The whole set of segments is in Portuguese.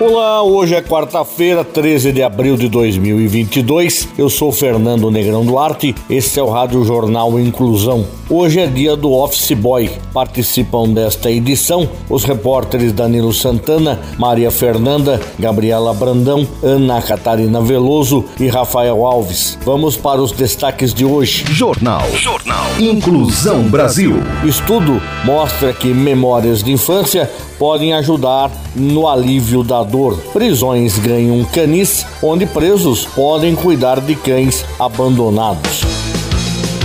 Olá, hoje é quarta-feira, 13 de abril de 2022. Eu sou Fernando Negrão Duarte. Este é o Rádio Jornal Inclusão. Hoje é dia do Office Boy. Participam desta edição os repórteres Danilo Santana, Maria Fernanda, Gabriela Brandão, Ana Catarina Veloso e Rafael Alves. Vamos para os destaques de hoje. Jornal. Jornal. Inclusão Brasil. Estudo mostra que memórias de infância podem ajudar no alívio da dor. Prisões ganham canis, onde presos podem cuidar de cães abandonados.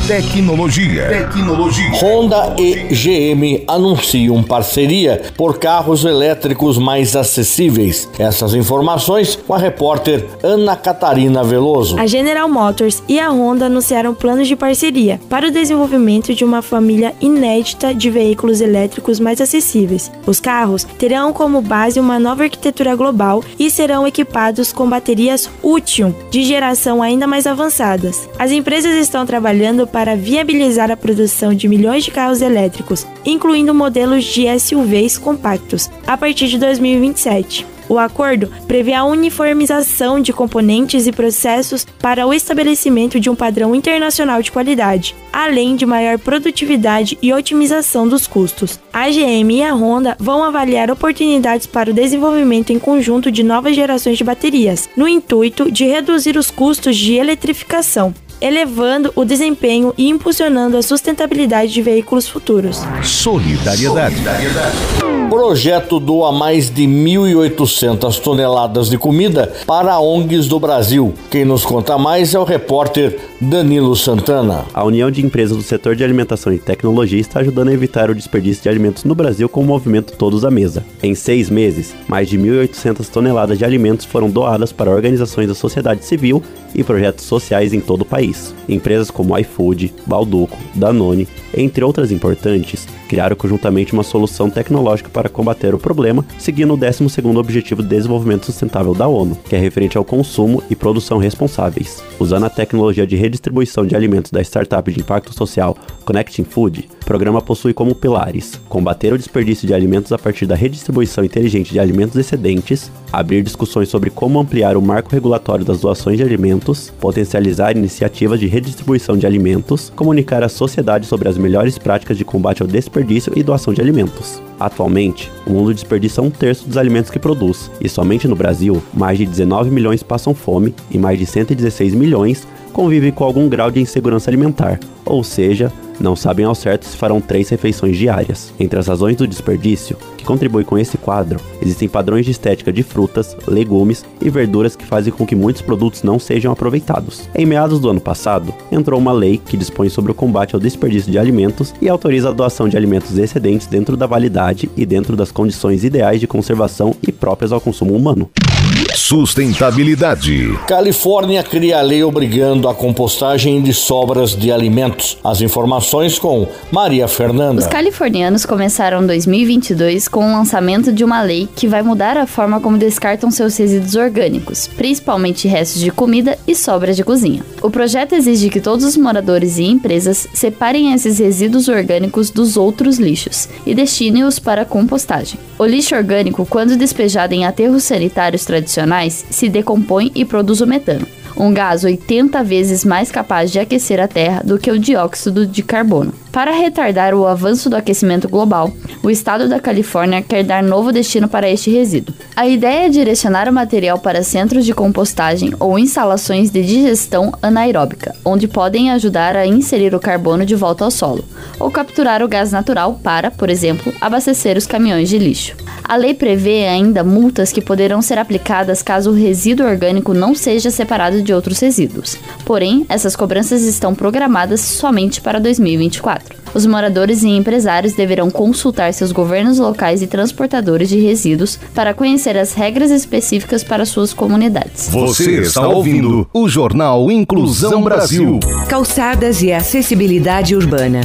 Tecnologia. Tecnologia. Honda e GM anunciam parceria por carros elétricos mais acessíveis. Essas informações com a repórter Ana Catarina Veloso. A General Motors e a Honda anunciaram planos de parceria para o desenvolvimento de uma família inédita de veículos elétricos mais acessíveis. Os carros terão como base uma nova arquitetura global e serão equipados com baterias Utium de geração ainda mais avançadas. As empresas estão trabalhando para para viabilizar a produção de milhões de carros elétricos, incluindo modelos de SUVs compactos, a partir de 2027. O acordo prevê a uniformização de componentes e processos para o estabelecimento de um padrão internacional de qualidade, além de maior produtividade e otimização dos custos. A GM e a Honda vão avaliar oportunidades para o desenvolvimento em conjunto de novas gerações de baterias, no intuito de reduzir os custos de eletrificação elevando o desempenho e impulsionando a sustentabilidade de veículos futuros. Solidariedade. Projeto doa mais de 1.800 toneladas de comida para ONGs do Brasil. Quem nos conta mais é o repórter Danilo Santana. A União de Empresas do Setor de Alimentação e Tecnologia está ajudando a evitar o desperdício de alimentos no Brasil com o movimento Todos à Mesa. Em seis meses, mais de 1.800 toneladas de alimentos foram doadas para organizações da sociedade civil e projetos sociais em todo o país. Empresas como iFood, Balduco, Danone, entre outras importantes, criaram conjuntamente uma solução tecnológica para combater o problema, seguindo o 12º Objetivo de Desenvolvimento Sustentável da ONU, que é referente ao consumo e produção responsáveis. Usando a tecnologia de redistribuição de alimentos da startup de impacto social Connecting Food, programa possui como pilares combater o desperdício de alimentos a partir da redistribuição inteligente de alimentos excedentes, abrir discussões sobre como ampliar o marco regulatório das doações de alimentos, potencializar iniciativas de redistribuição de alimentos, comunicar à sociedade sobre as melhores práticas de combate ao desperdício e doação de alimentos. Atualmente, o mundo desperdiça um terço dos alimentos que produz, e somente no Brasil, mais de 19 milhões passam fome e mais de 116 milhões convivem com algum grau de insegurança alimentar, ou seja, não sabem ao certo se farão três refeições diárias. Entre as razões do desperdício que contribuem com esse quadro, existem padrões de estética de frutas, legumes e verduras que fazem com que muitos produtos não sejam aproveitados. Em meados do ano passado, entrou uma lei que dispõe sobre o combate ao desperdício de alimentos e autoriza a doação de alimentos excedentes dentro da validade e dentro das condições ideais de conservação e próprias ao consumo humano. Sustentabilidade. Califórnia cria lei obrigando a compostagem de sobras de alimentos. As informações com Maria Fernanda. Os californianos começaram 2022 com o lançamento de uma lei que vai mudar a forma como descartam seus resíduos orgânicos, principalmente restos de comida e sobras de cozinha. O projeto exige que todos os moradores e empresas separem esses resíduos orgânicos dos outros lixos e destinem-os para compostagem. O lixo orgânico, quando despejado em aterros sanitários tradicionais, se decompõe e produz o metano um gás 80 vezes mais capaz de aquecer a Terra do que o dióxido de carbono. Para retardar o avanço do aquecimento global, o estado da Califórnia quer dar novo destino para este resíduo. A ideia é direcionar o material para centros de compostagem ou instalações de digestão anaeróbica, onde podem ajudar a inserir o carbono de volta ao solo, ou capturar o gás natural para, por exemplo, abastecer os caminhões de lixo. A lei prevê ainda multas que poderão ser aplicadas caso o resíduo orgânico não seja separado de outros resíduos. Porém, essas cobranças estão programadas somente para 2024. 2024. Os moradores e empresários deverão consultar seus governos locais e transportadores de resíduos para conhecer as regras específicas para suas comunidades. Você está ouvindo o Jornal Inclusão Brasil. Calçadas e acessibilidade urbana.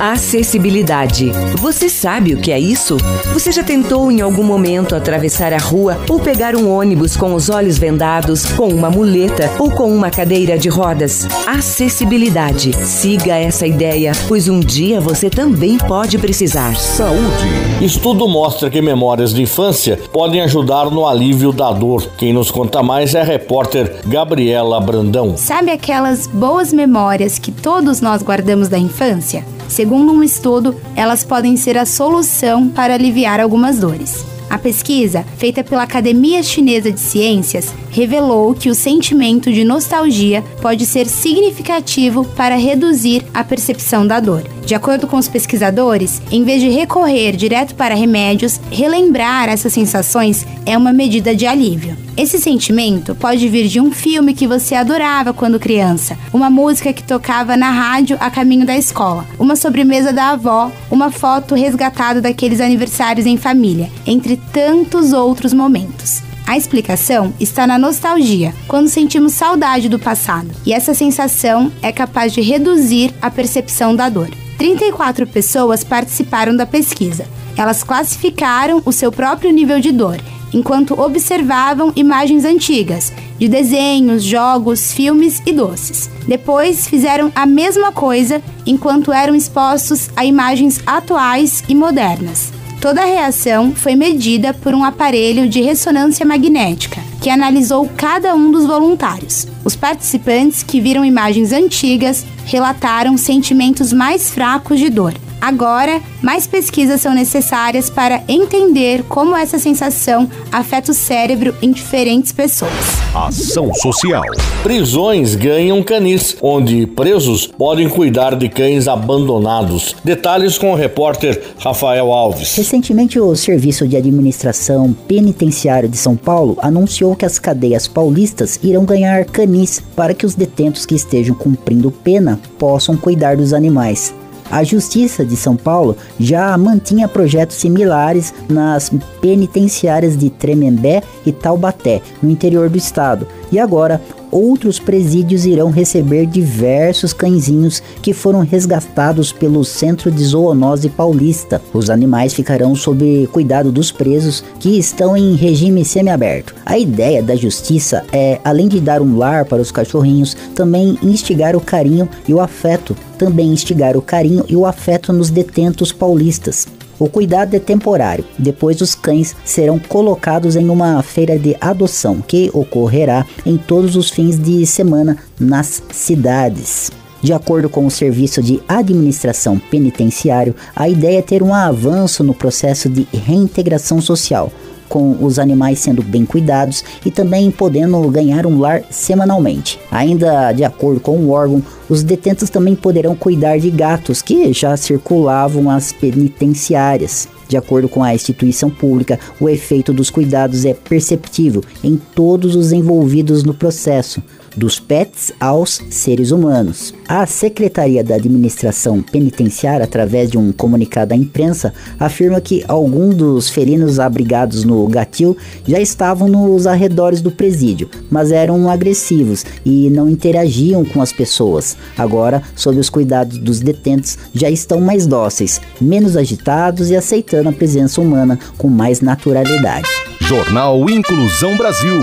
Acessibilidade. Você sabe o que é isso? Você já tentou em algum momento atravessar a rua ou pegar um ônibus com os olhos vendados, com uma muleta ou com uma cadeira de rodas? Acessibilidade. Siga essa ideia, pois um dia você também pode precisar. Saúde. Estudo mostra que memórias de infância podem ajudar no alívio da dor. Quem nos conta mais é a repórter Gabriela Brandão. Sabe aquelas boas memórias que todos nós guardamos da infância? Segundo um estudo, elas podem ser a solução para aliviar algumas dores. A pesquisa, feita pela Academia Chinesa de Ciências, revelou que o sentimento de nostalgia pode ser significativo para reduzir a percepção da dor. De acordo com os pesquisadores, em vez de recorrer direto para remédios, relembrar essas sensações é uma medida de alívio. Esse sentimento pode vir de um filme que você adorava quando criança, uma música que tocava na rádio a caminho da escola, uma sobremesa da avó, uma foto resgatada daqueles aniversários em família, entre tantos outros momentos. A explicação está na nostalgia, quando sentimos saudade do passado, e essa sensação é capaz de reduzir a percepção da dor. 34 pessoas participaram da pesquisa. Elas classificaram o seu próprio nível de dor, enquanto observavam imagens antigas, de desenhos, jogos, filmes e doces. Depois fizeram a mesma coisa enquanto eram expostos a imagens atuais e modernas. Toda a reação foi medida por um aparelho de ressonância magnética, que analisou cada um dos voluntários. Os participantes que viram imagens antigas relataram sentimentos mais fracos de dor. Agora, mais pesquisas são necessárias para entender como essa sensação afeta o cérebro em diferentes pessoas. Ação Social. Prisões ganham canis, onde presos podem cuidar de cães abandonados. Detalhes com o repórter Rafael Alves. Recentemente, o Serviço de Administração Penitenciária de São Paulo anunciou que as cadeias paulistas irão ganhar canis para que os detentos que estejam cumprindo pena possam cuidar dos animais. A Justiça de São Paulo já mantinha projetos similares nas penitenciárias de Tremembé e Taubaté, no interior do estado. E agora, outros presídios irão receber diversos cãezinhos que foram resgatados pelo Centro de Zoonose Paulista. Os animais ficarão sob cuidado dos presos que estão em regime semiaberto. A ideia da justiça é, além de dar um lar para os cachorrinhos, também instigar o carinho e o afeto, também instigar o carinho e o afeto nos detentos paulistas. O cuidado é temporário, depois os cães serão colocados em uma feira de adoção que ocorrerá em todos os fins de semana nas cidades. De acordo com o Serviço de Administração Penitenciário, a ideia é ter um avanço no processo de reintegração social, com os animais sendo bem cuidados e também podendo ganhar um lar semanalmente. Ainda de acordo com o órgão, os detentos também poderão cuidar de gatos que já circulavam as penitenciárias. De acordo com a instituição pública, o efeito dos cuidados é perceptível em todos os envolvidos no processo, dos pets aos seres humanos. A Secretaria da Administração Penitenciária, através de um comunicado à imprensa, afirma que alguns dos felinos abrigados no gatil já estavam nos arredores do presídio, mas eram agressivos e não interagiam com as pessoas. Agora, sob os cuidados dos detentos, já estão mais dóceis, menos agitados e aceitando a presença humana com mais naturalidade. Jornal Inclusão Brasil.